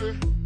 baby.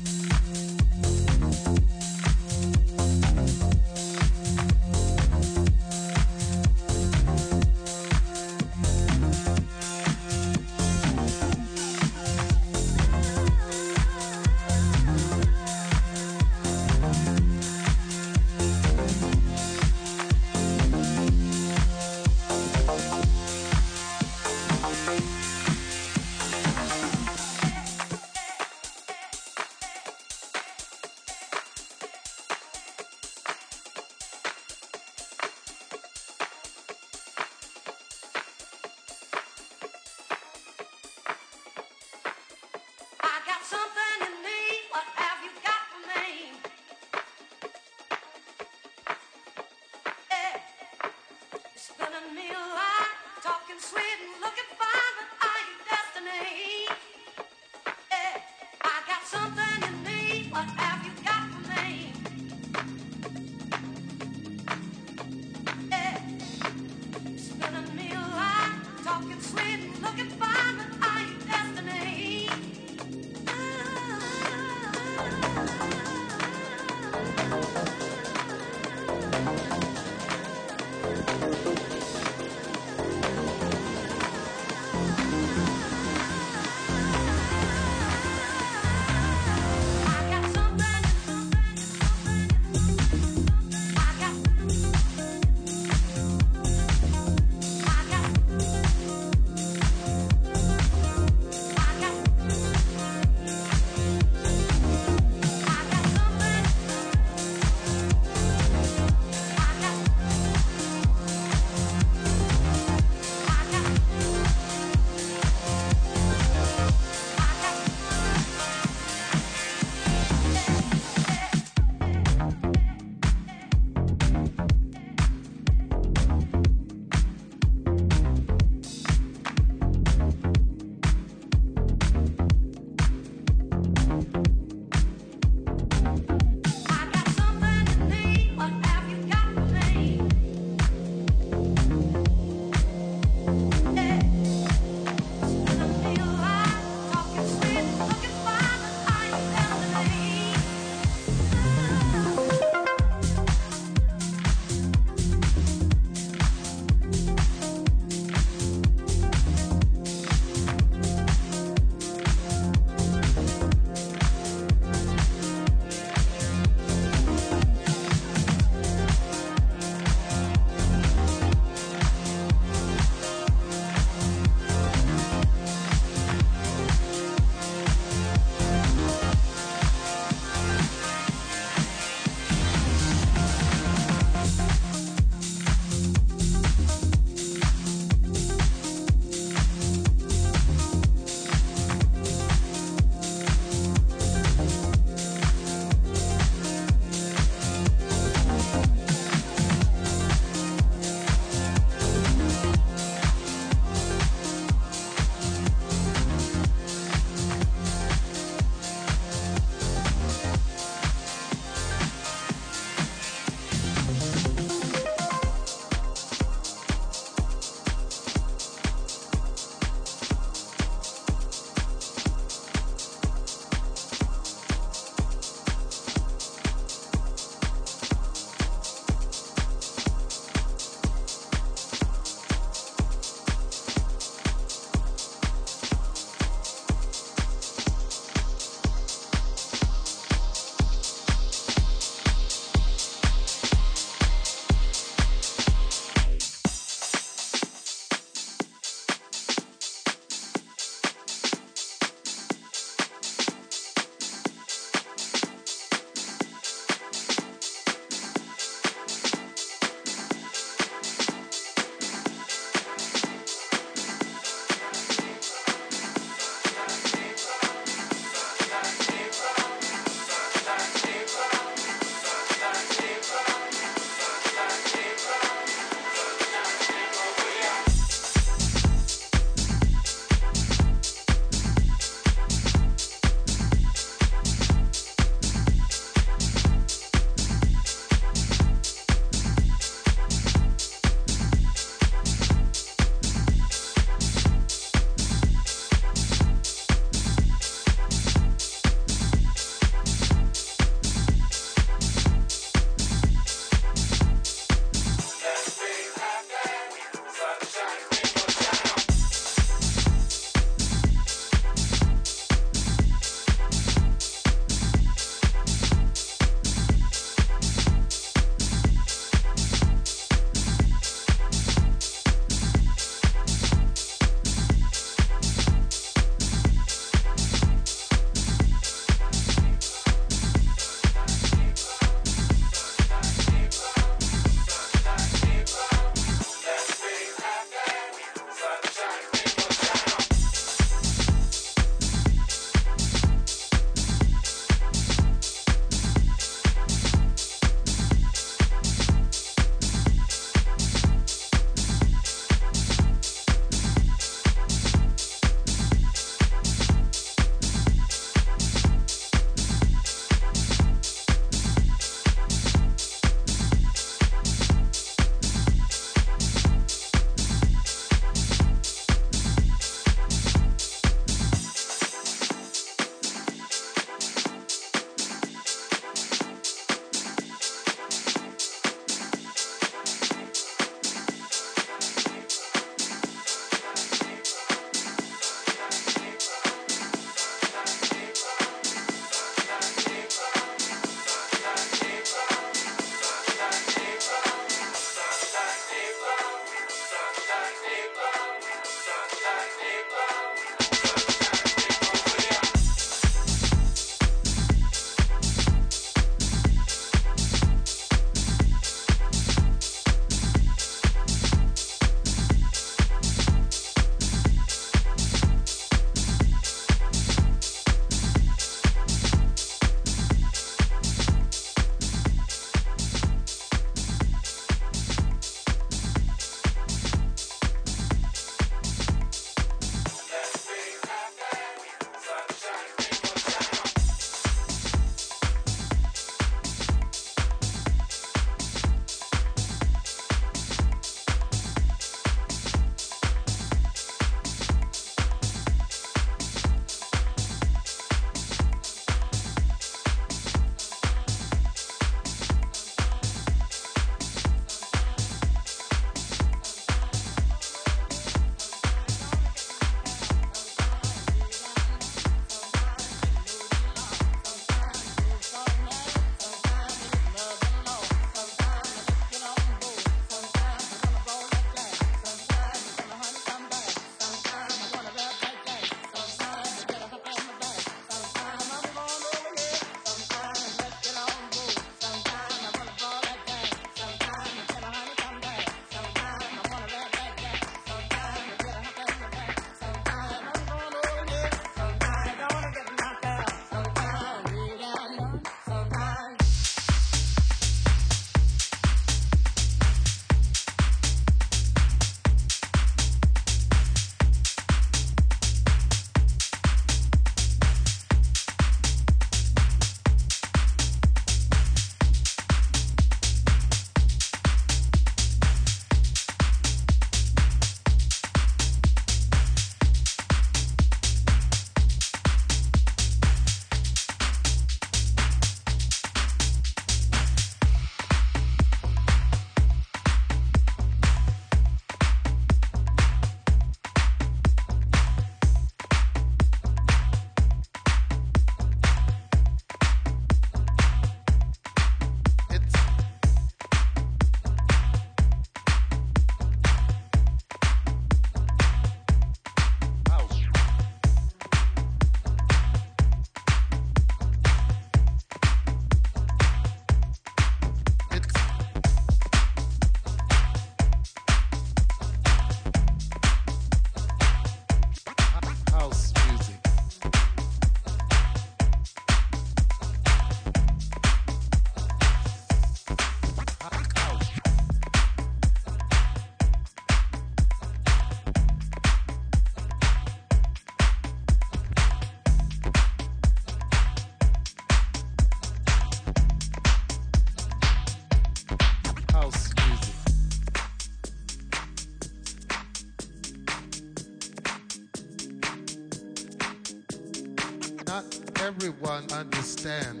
everyone understand.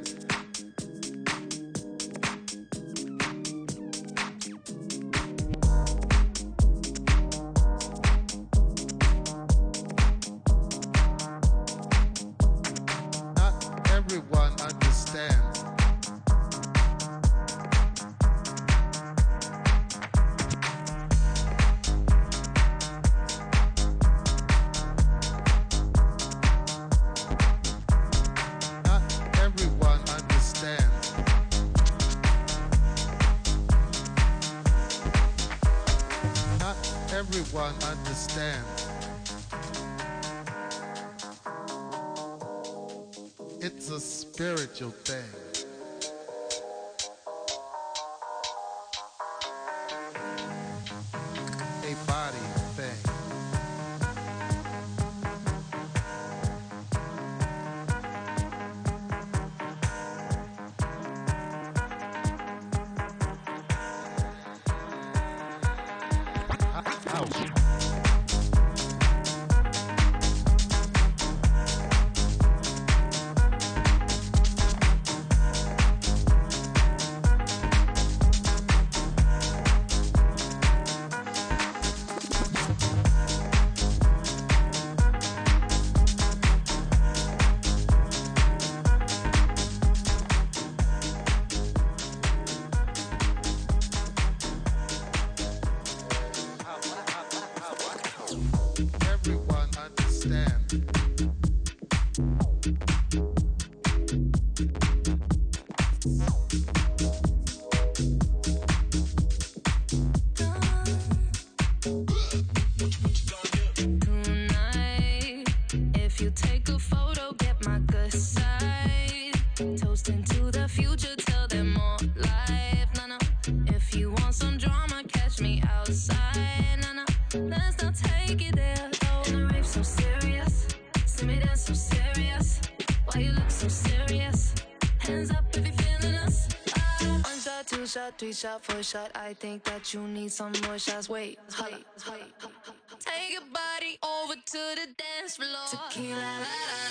I understand. It's a spiritual thing. shot for shot. I think that you need some more shots. Wait, wait, wait. Take your body over to the dance floor. Tequila. La, la, la.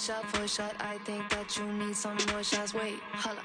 shot, for shot. I think that you need some more shots. Wait, holla.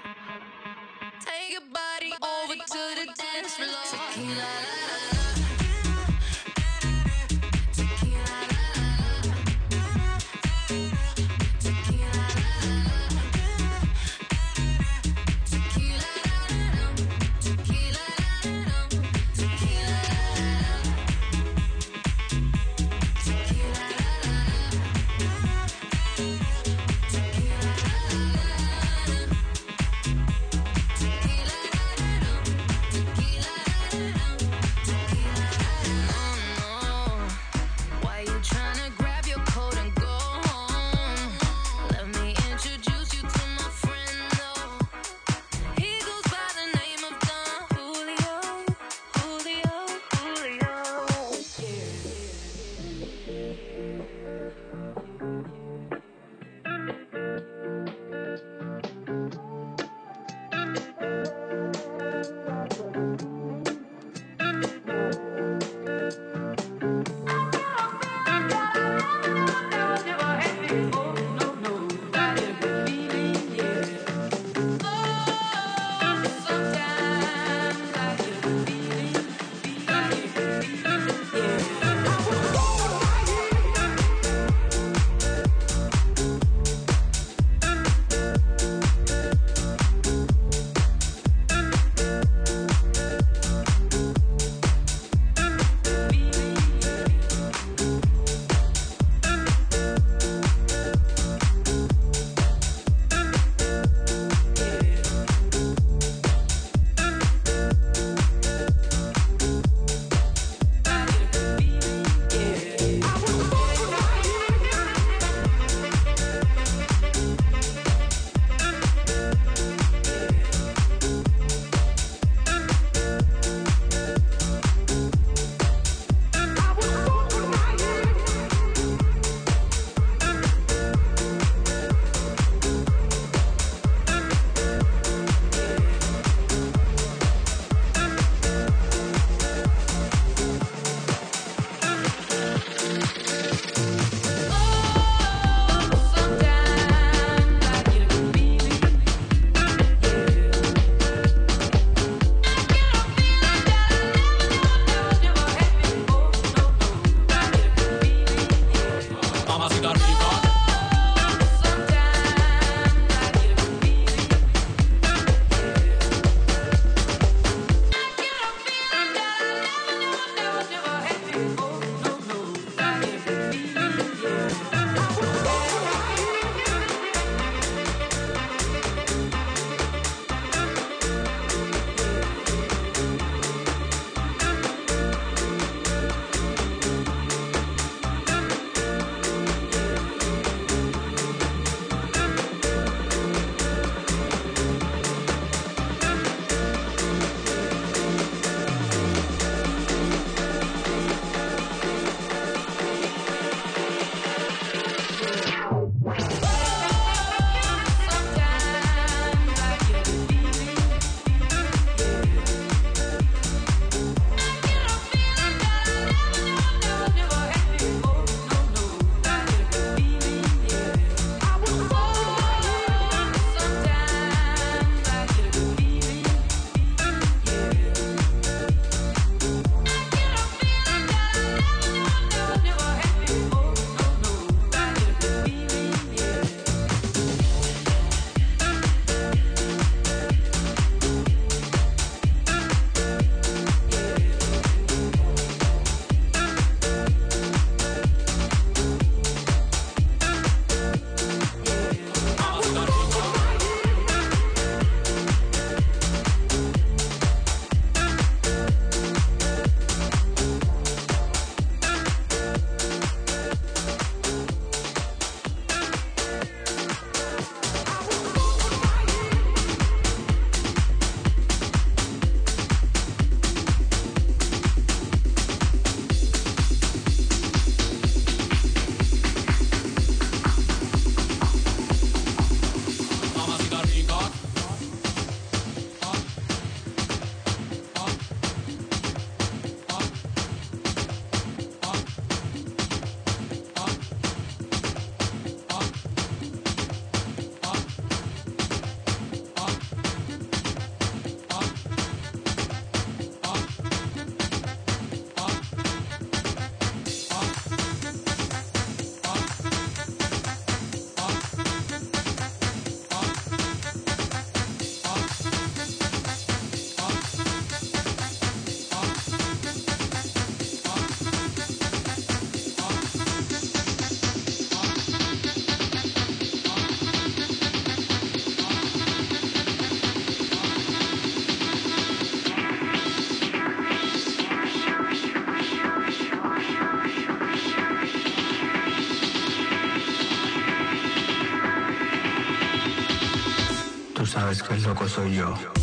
助けるぞこそいよ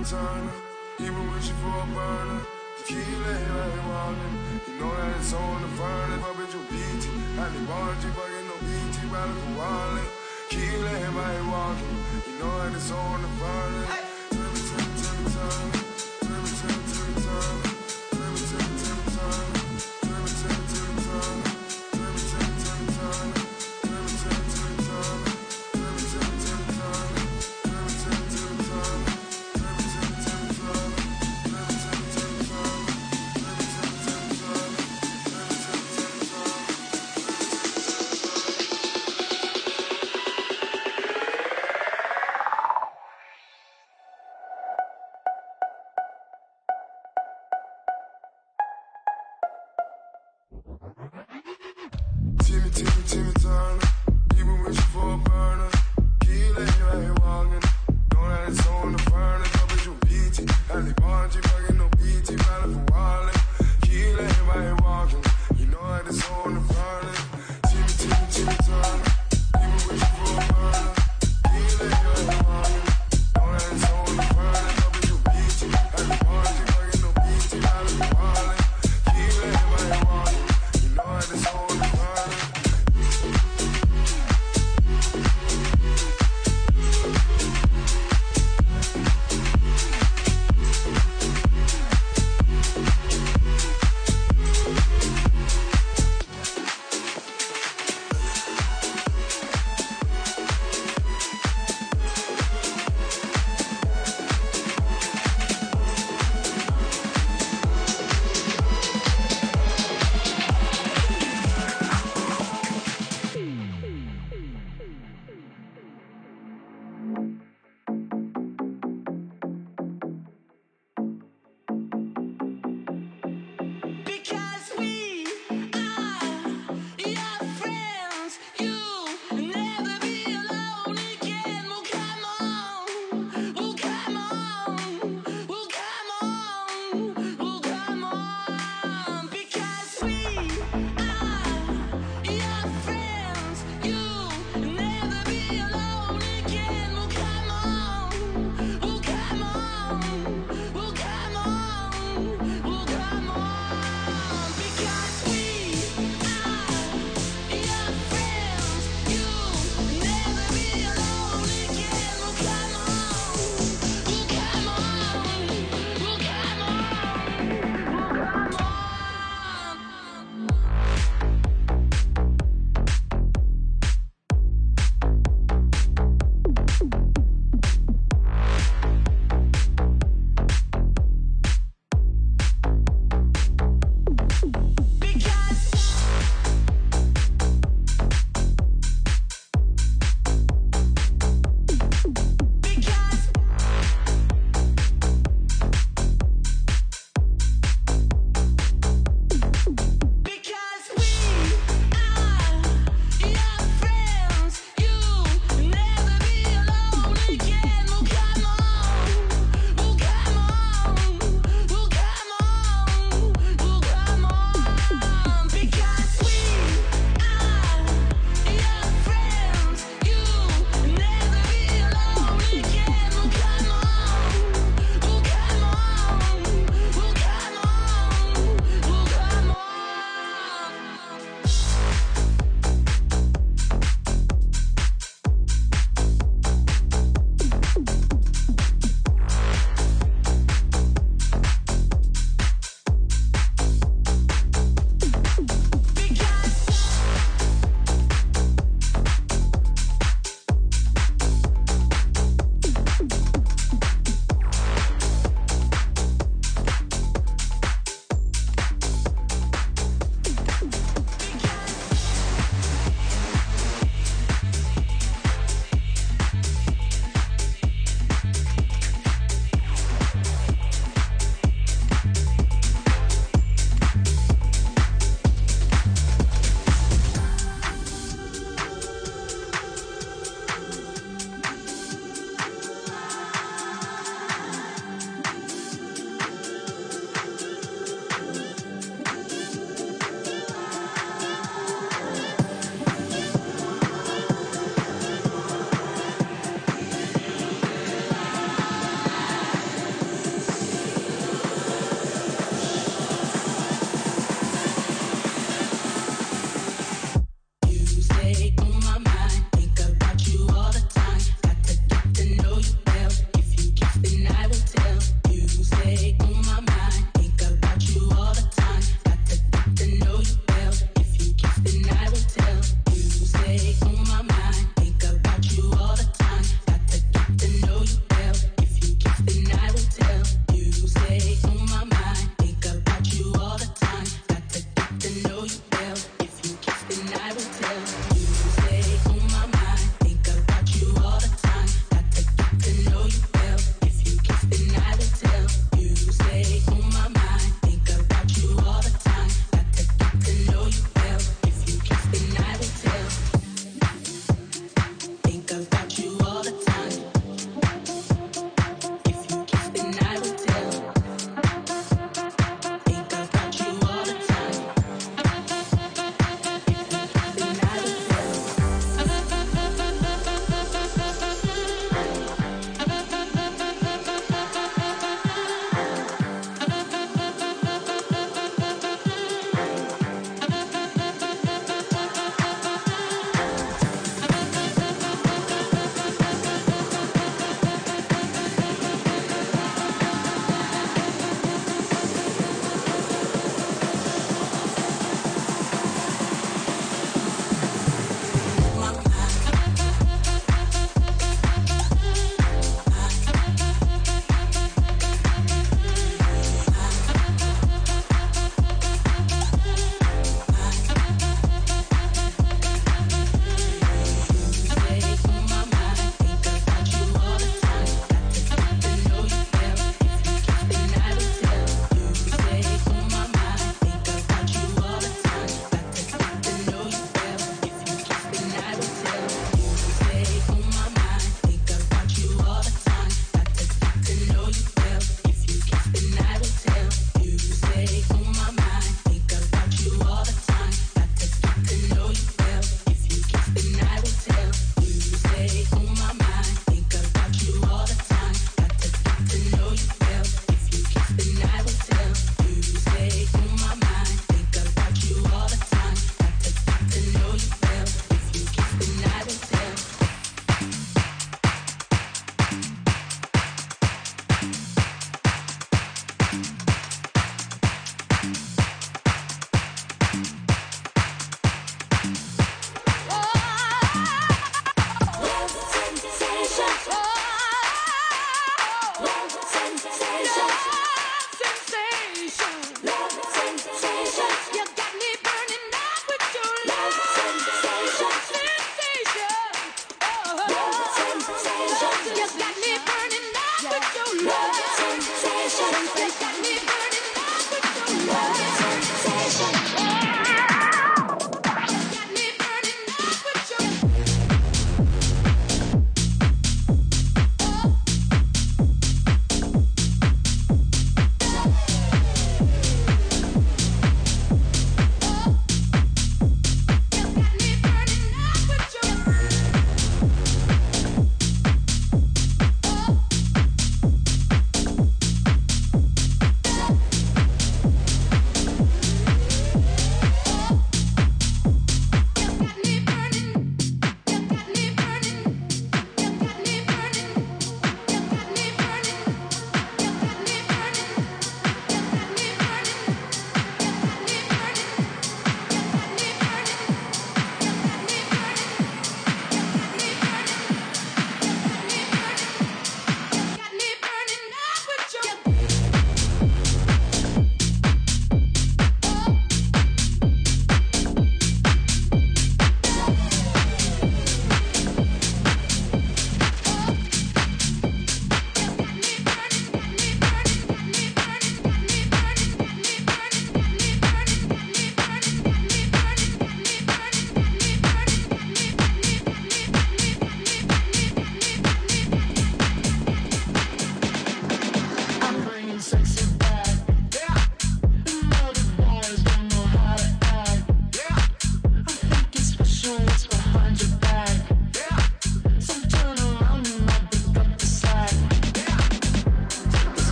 and turner. with you for a burner. Tequila, here I am walking. You know that it's on the furnace. I bet you beat it. Had the bar, you fucking no BT, rather than wallet. Tequila, here I am walking. You know that it's on the furnace. Turn, turn, turn, turn.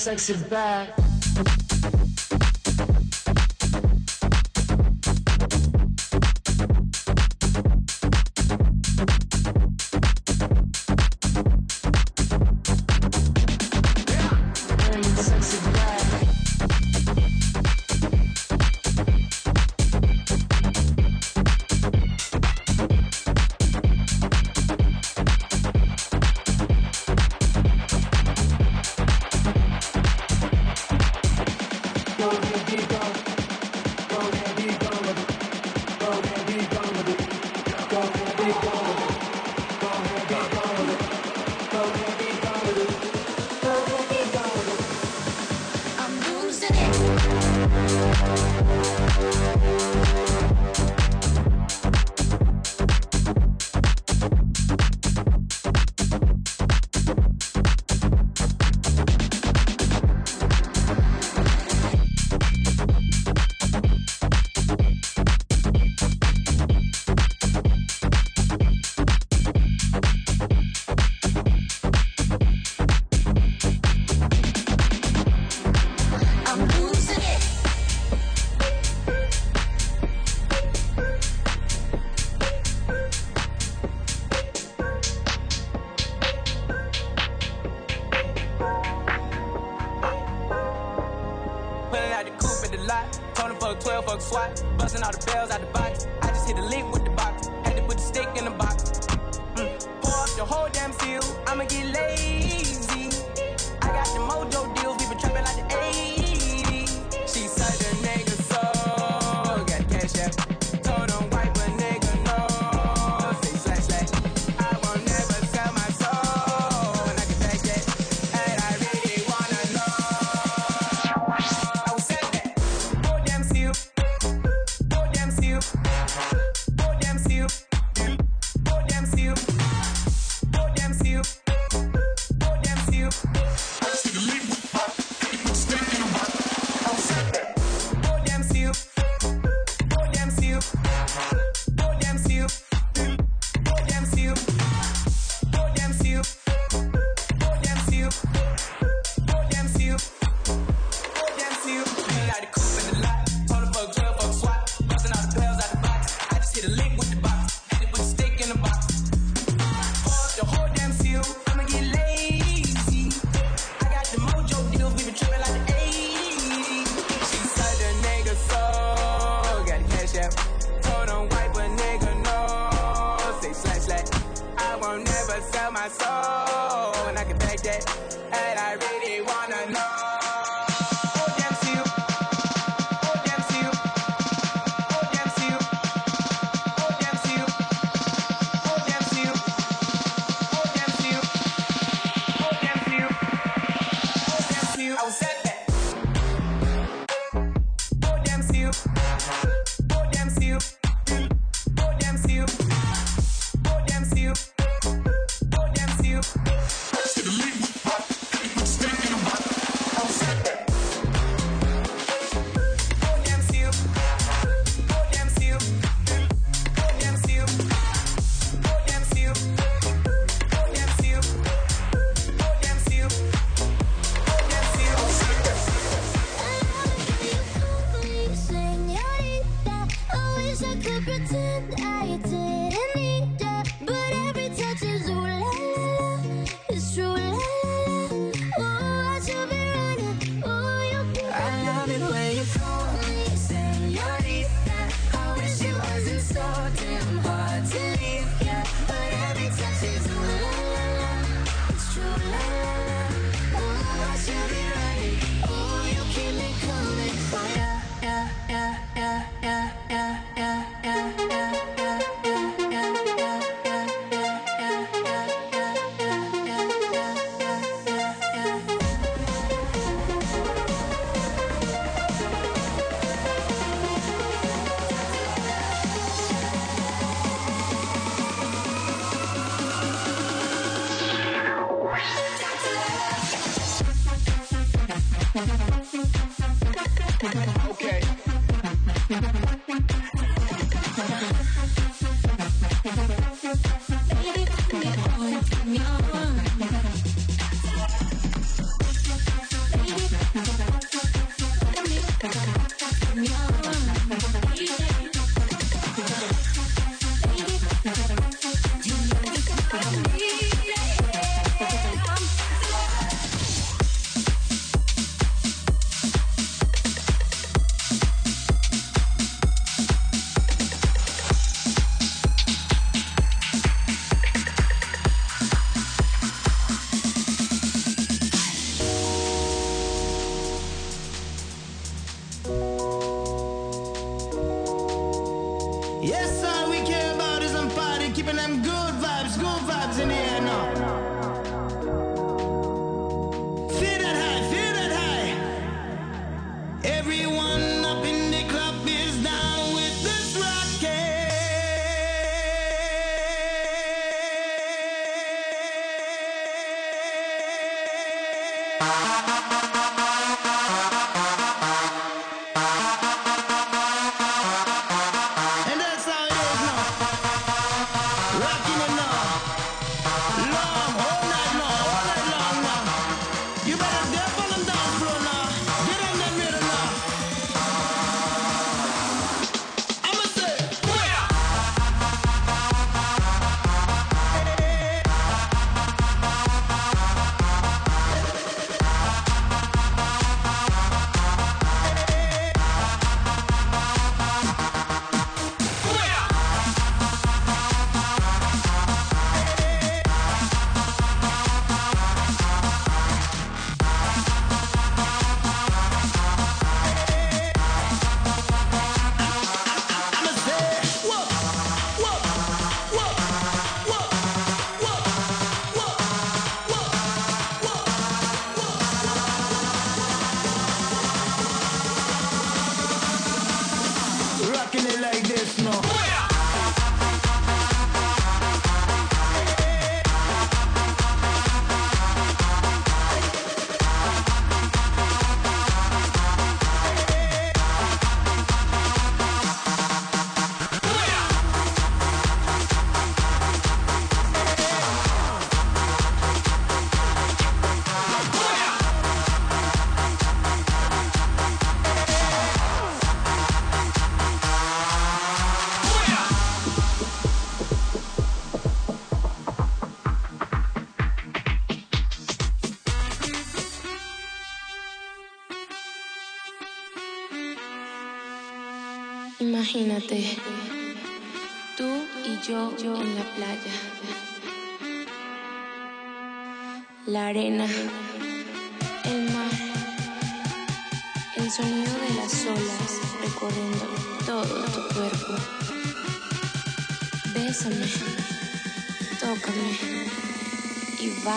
Sexy back.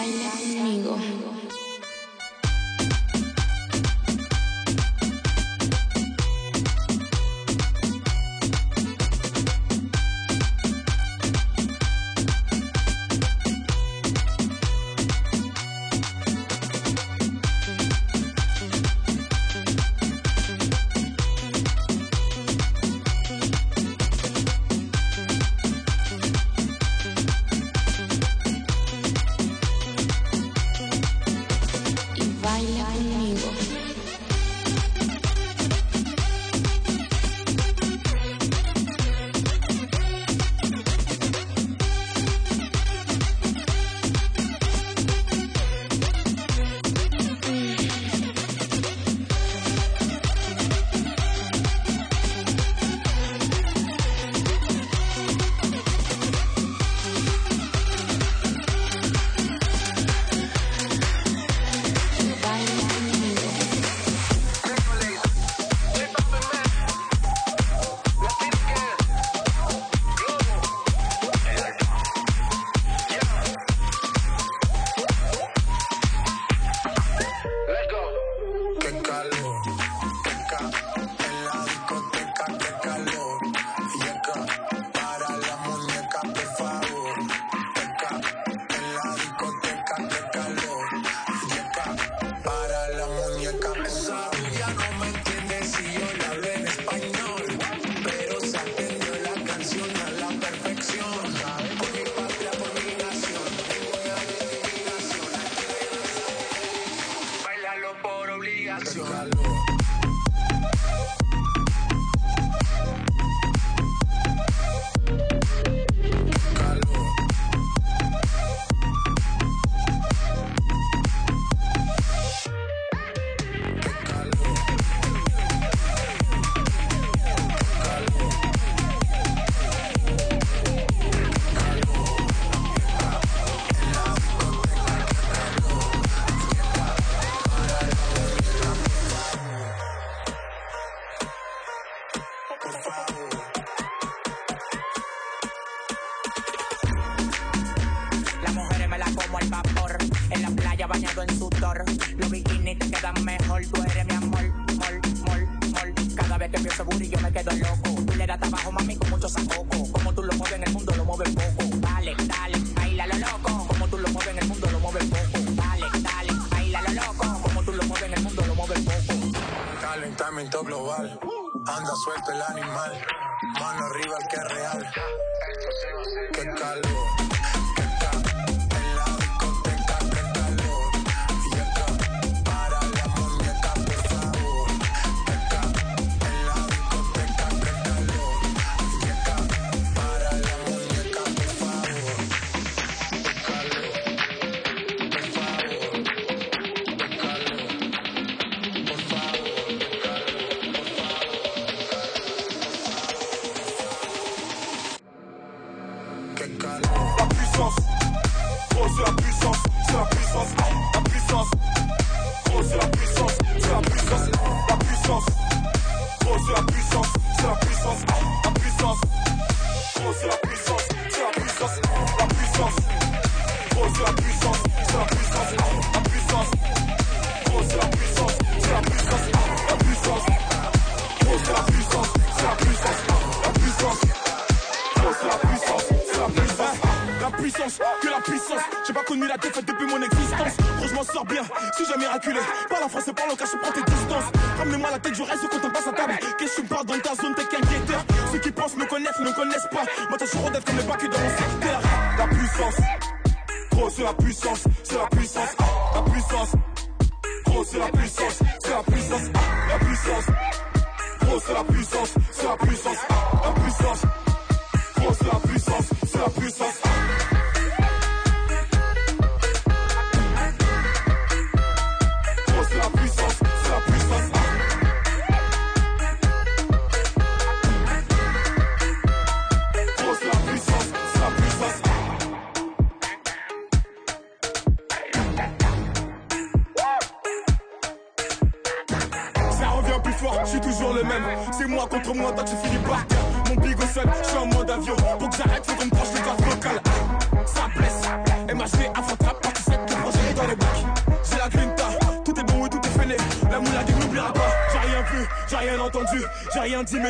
Yeah.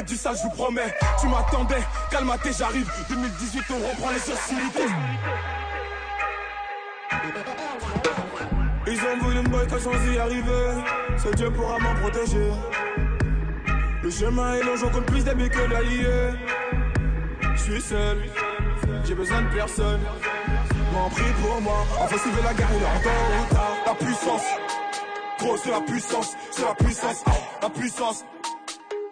jamais dit ça, je vous promets. Tu m'attendais, calmaté, j'arrive. 2018, on reprend les sociétés. Ils ont voulu me boycotter sans y arriver. Seul Dieu pourra m'en protéger. Le chemin est long, j'en compte plus d'amis que d'alliés. Je suis seul, j'ai besoin de personne. M'en prie pour moi, enfin suivez la guerre, il est en La puissance, gros c'est la puissance, c'est la puissance, ah, la puissance.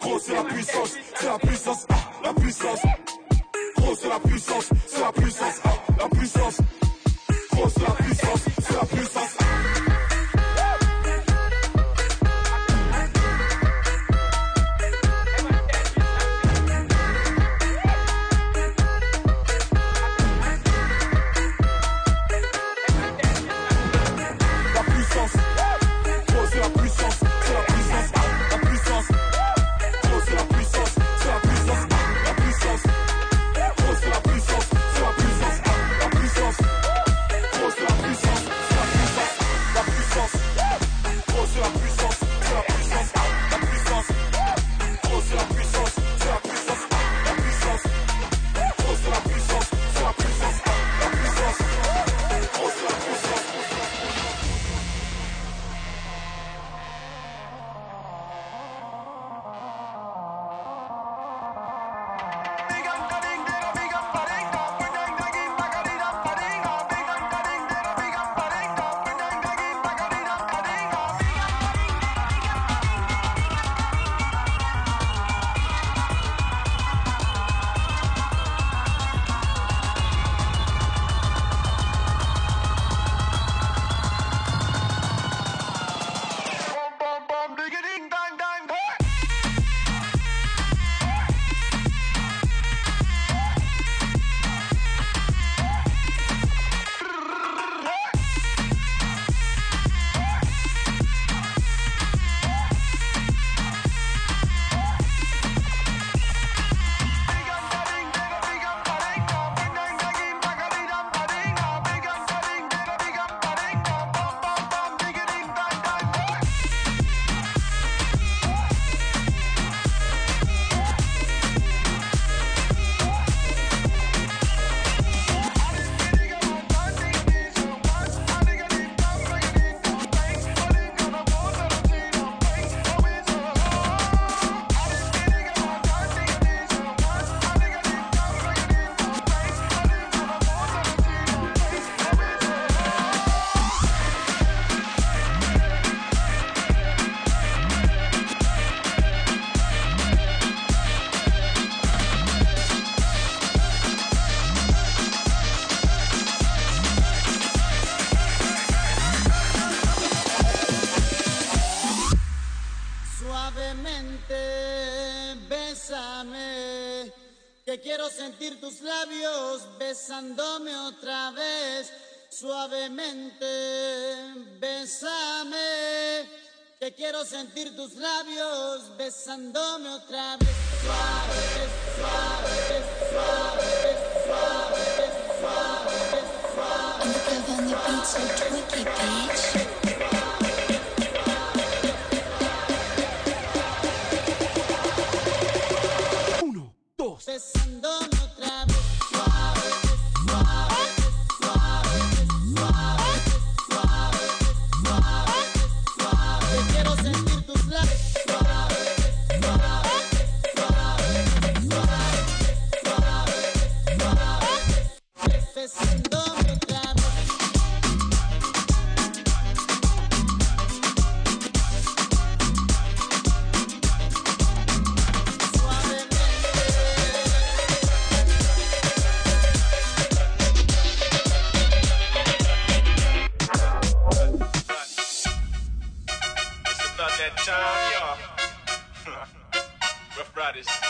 Gros, c'est la puissance, c'est la puissance, ah, la puissance. Gros, c'est la puissance, c'est la puissance. Quiero sentir tus labios besándome otra vez. Suave, suave, suave, suave, suave, suave. I'm the girl on the beat, twinkie, bitch. that time, y'all. Rough Riders.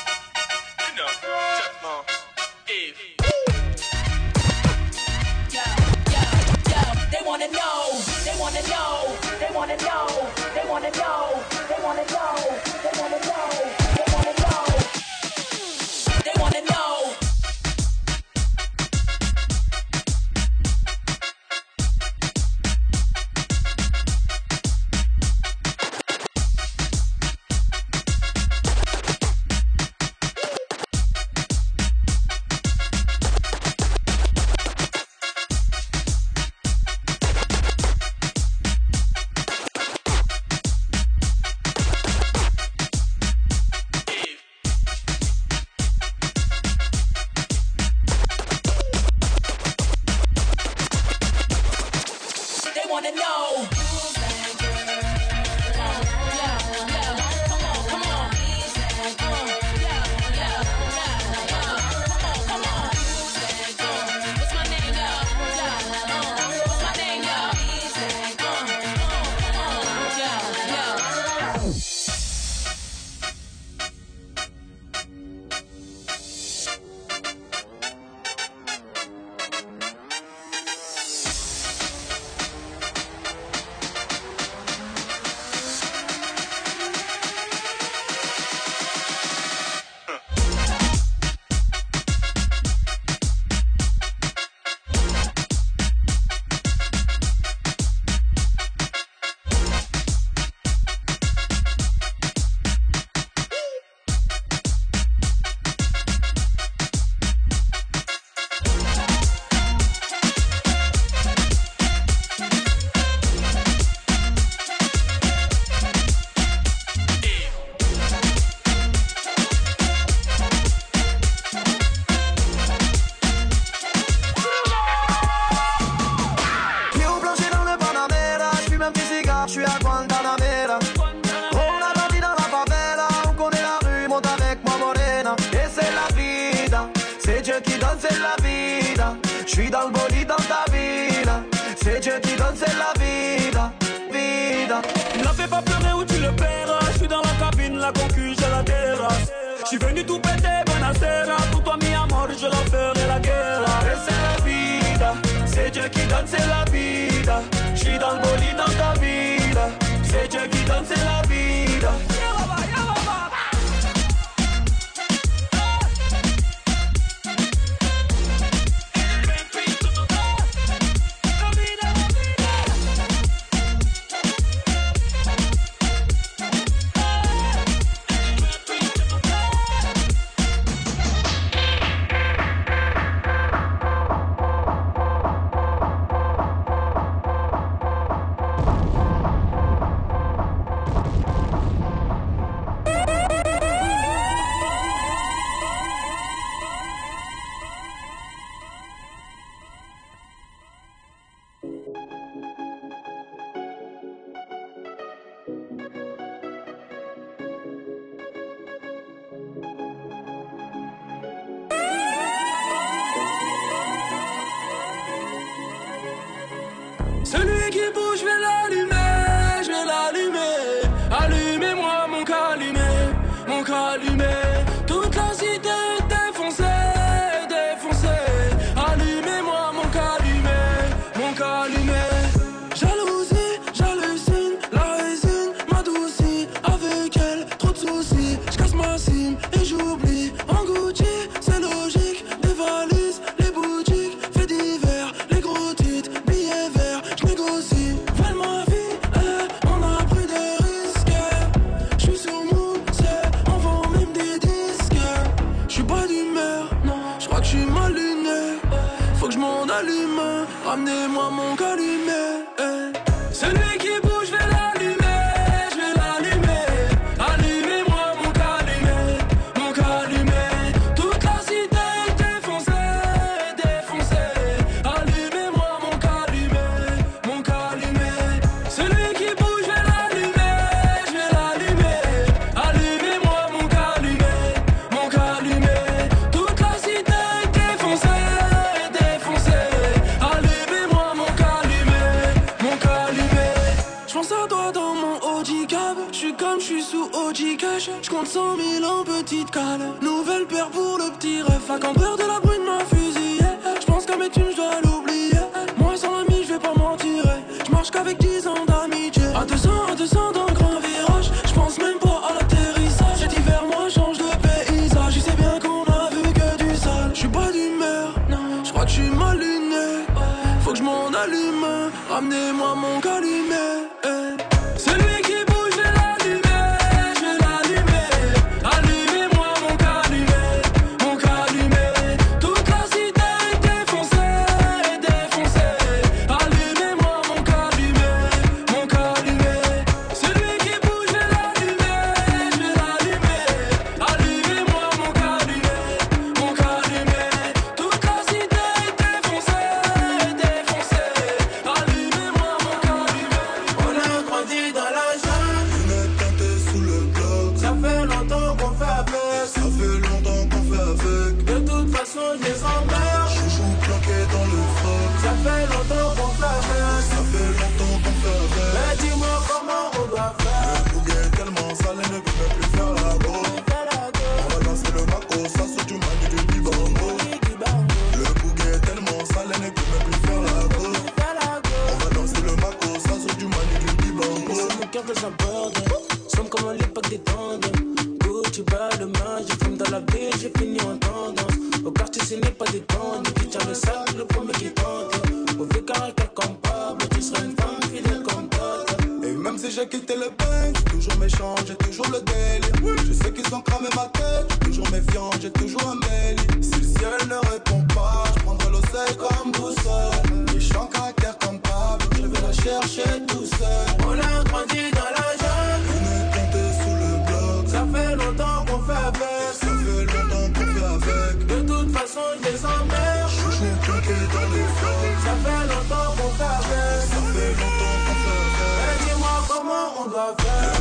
love.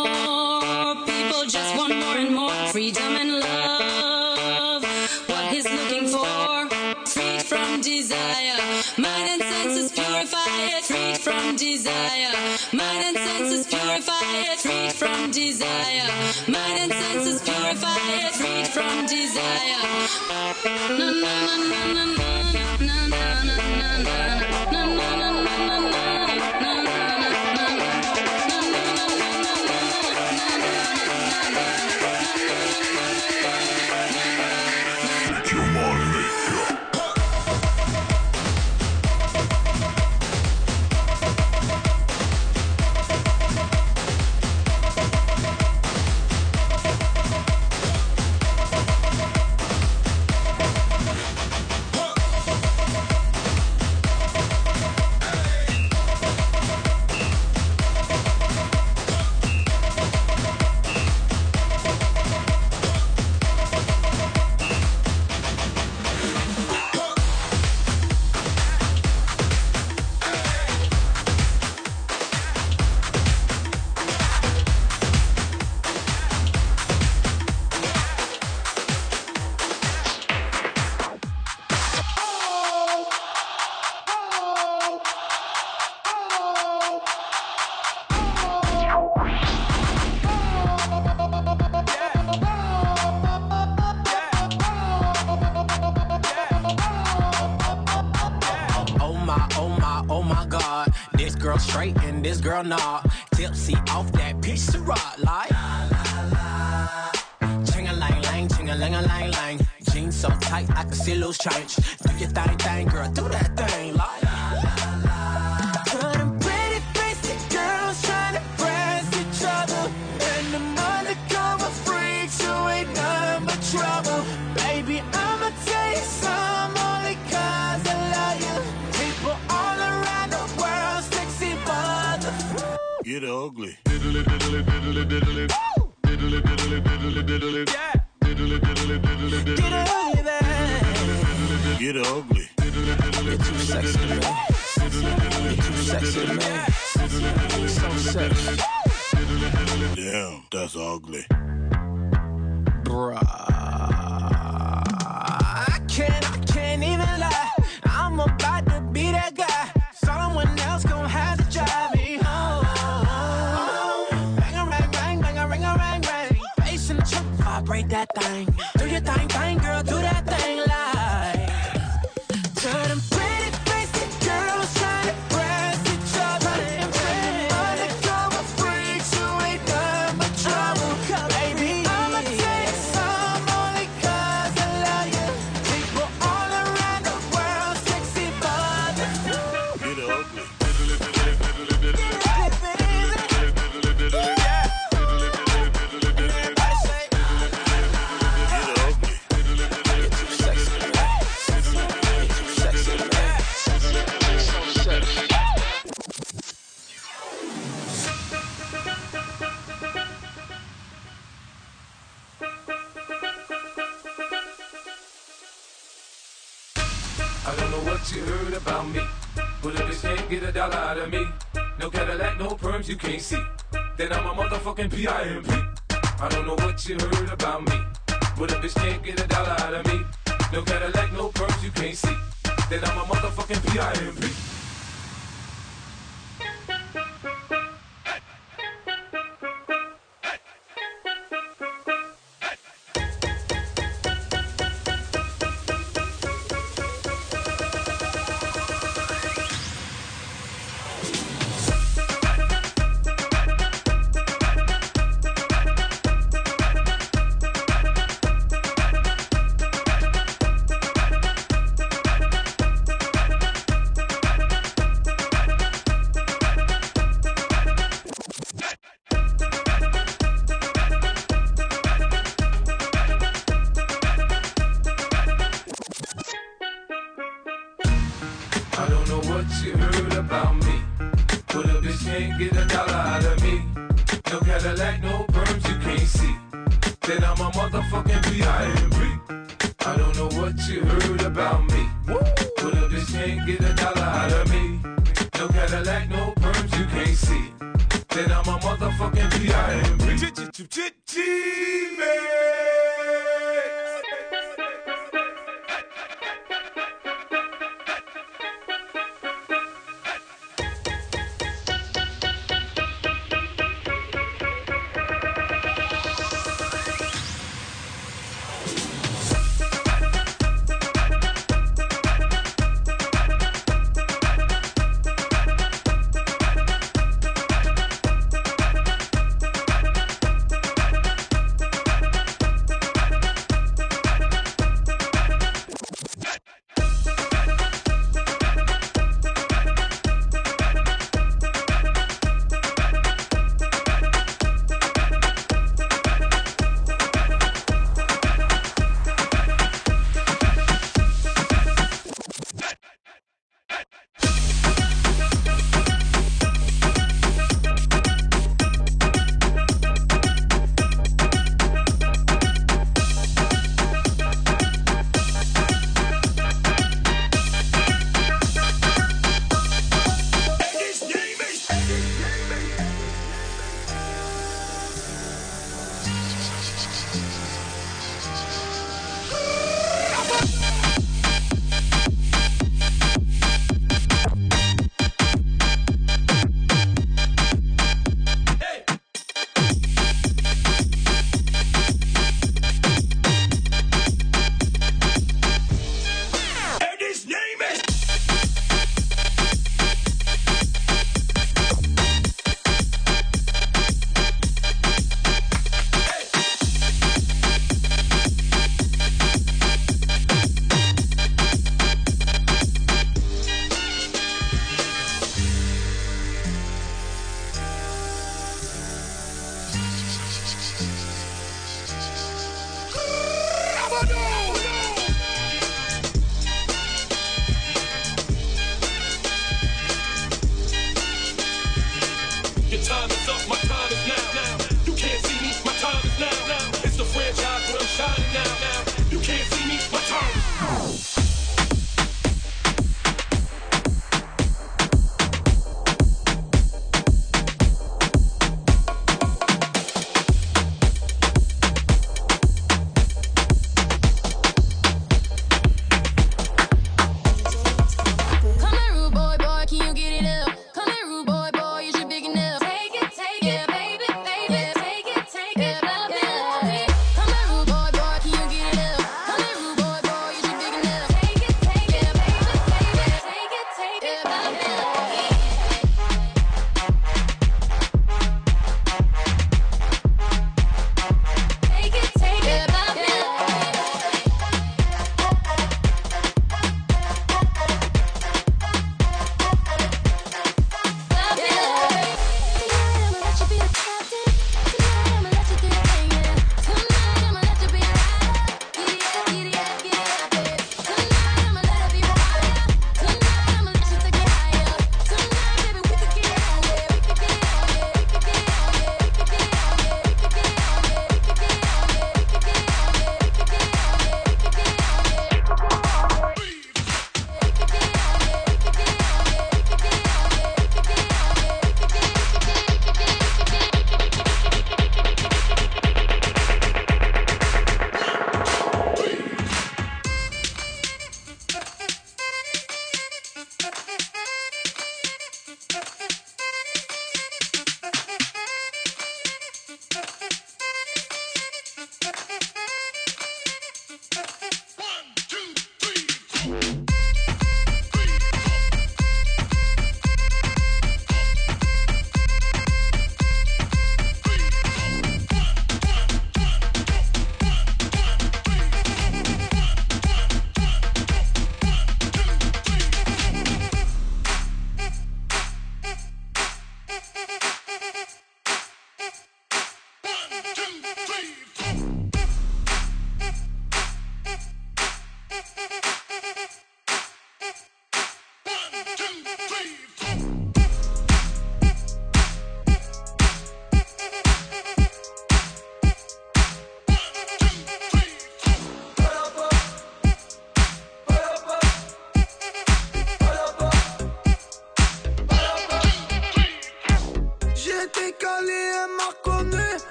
desire. Mind and senses purify it, freed from desire. Mind and senses purify it, freed from desire. Na, na, na,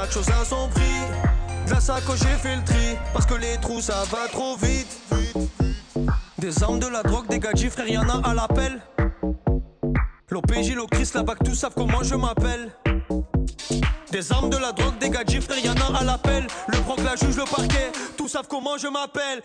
chaque chose a son prix. La sacoche j'ai fait parce que les trous ça va trop vite. Des armes, de la drogue, des gadgets, frère, y'en a à l'appel. L'OPJ, l'Ocris, la BAC, tous savent comment je m'appelle. Des armes, de la drogue, des gadgets, frère, y'en a à l'appel. Le proc, la juge, le parquet, tous savent comment je m'appelle.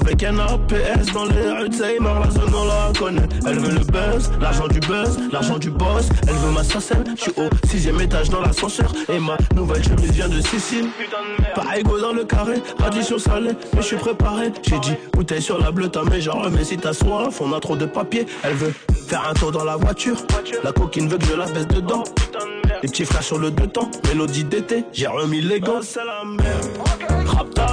Avec un APS dans les rues de Seymour, la zone on la connaît. Elle veut le buzz, l'argent du buzz, l'argent du boss. Elle veut ma sacelle, je suis au sixième étage dans l'ascenseur. Et ma nouvelle chemise vient de Sicile. Pas égaux dans le carré, addition salée, mais je suis préparé. J'ai dit bouteille sur la bleue, t'as mes genre, mais si t'as soif, on a trop de papier. Elle veut faire un tour dans la voiture. La coquine veut que je la baisse dedans. Les petits frères sur le deux temps, mélodie d'été, j'ai remis les gants. c'est la merde.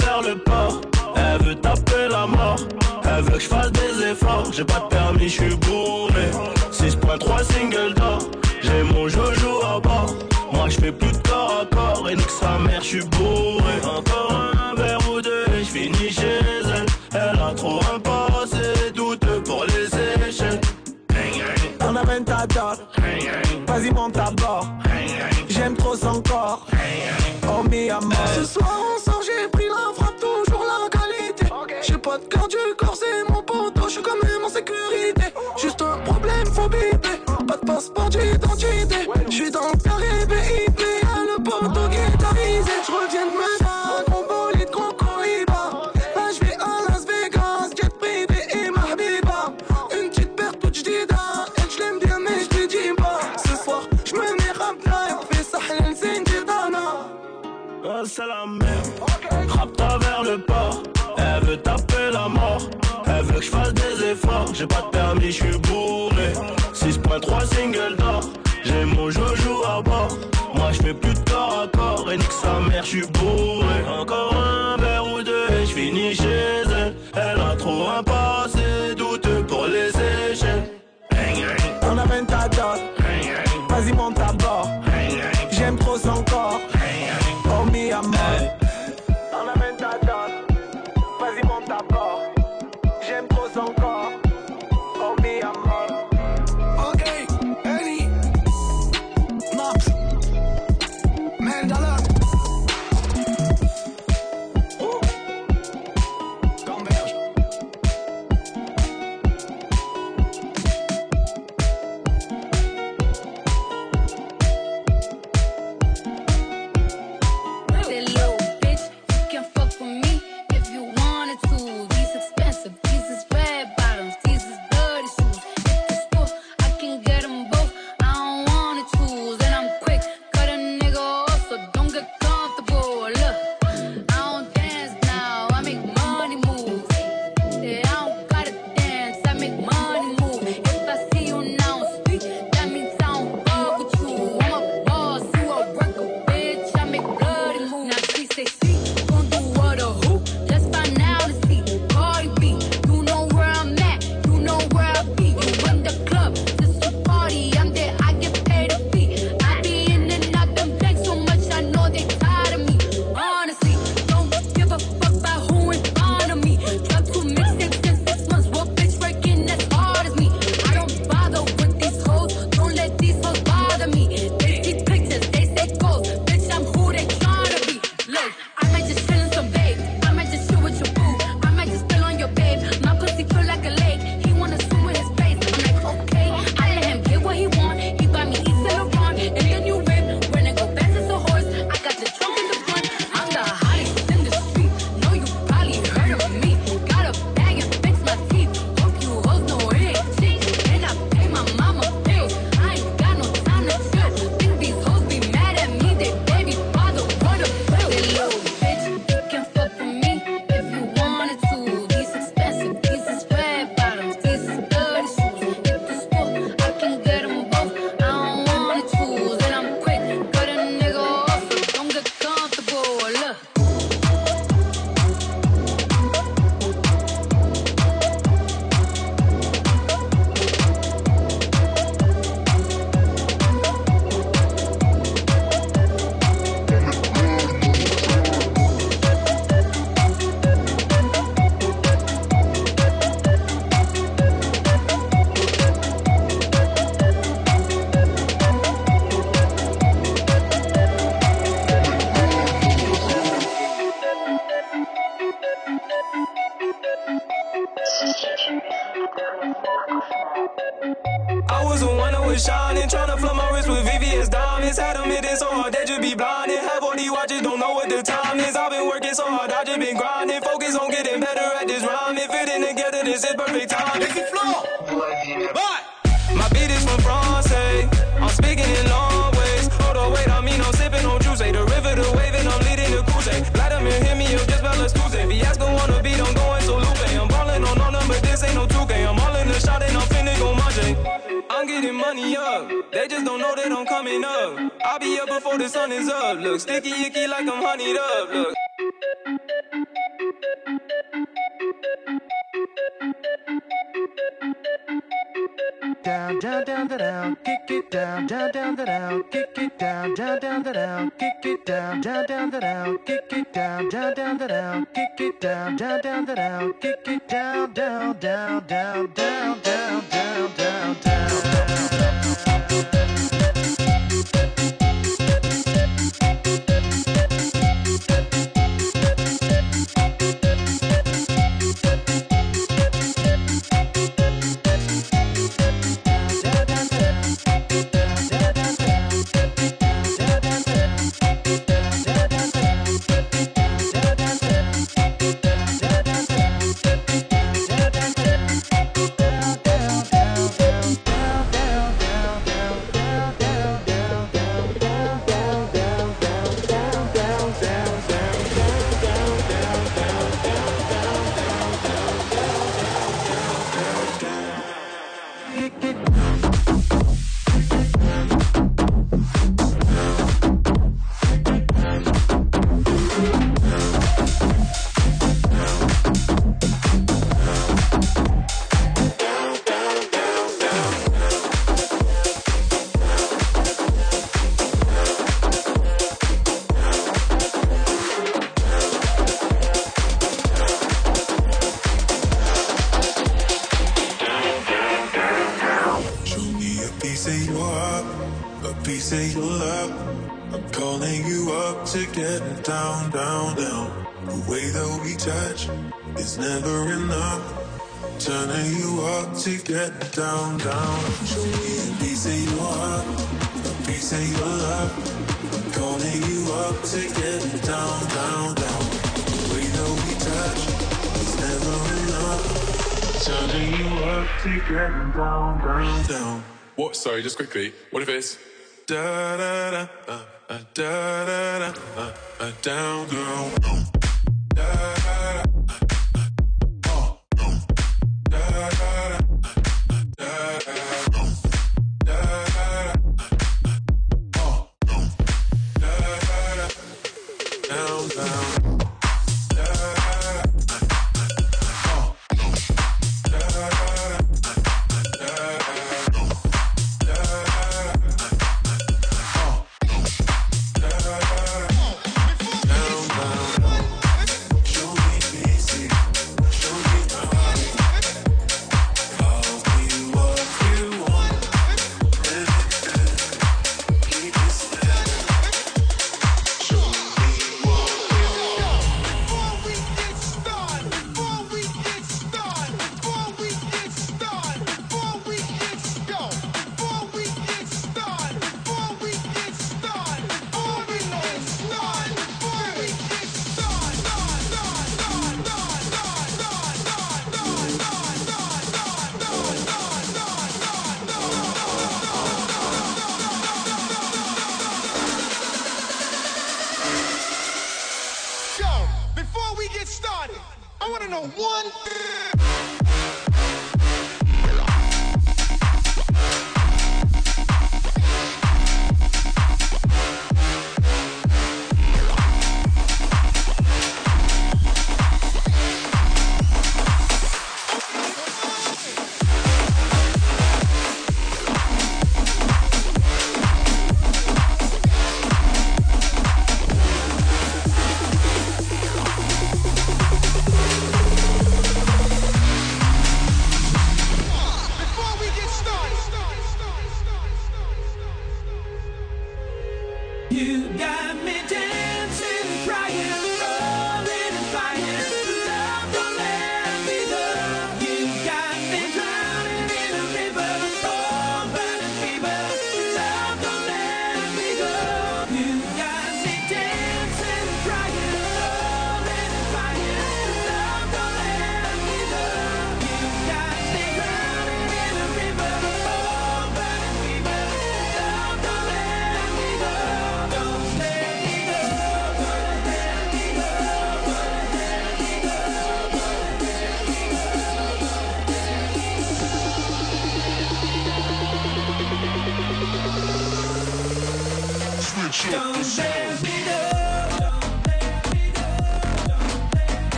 Vers le port, elle veut taper elle veut que je fasse des efforts, j'ai pas de permis, je suis bourré. 6.3 single d'or, j'ai mon jojo à bord. Moi je fais plus de corps à corps et nique sa mère, je suis bourré. Encore un verre ou deux et je finis chez elle. Elle a trop un passé douteux pour les échelles. On amène ta dot, vas-y monte à bord. J'aime trop son corps, oh mi amour. Ce soir Pas de passeport d'identité. J'suis dans le carré BIP, y'a le poteau guitarisé. J'reviens de me faire gros bolide, gros. Là j'vais à Las Vegas, jet privé et mahabiba. Une petite perte toute j'dida. Elle j'l'aime bien, mais j'te dis pas. Ce soir, j'me mets rap live. Fais ça, Helen Zindidana. C'est la même. Rappe travers le port. Elle veut taper la mort. Elle veut que je fasse des efforts. J'ai pas de permis, j'suis bourré moins trois singles d'or. J'ai mon jojo à bord. Moi je fais plus de corps à corps. Et nique sa mère, je suis bourré. Encore Turning you up to get down, down. Show me a piece of your heart, a piece of your love. Calling you up to get down, down, down. The way that we touch is never enough. Turning you up to get down, down, down. What? Sorry, just quickly. What if it's Da da da, uh, uh, da da da, uh, uh, down, down. Da da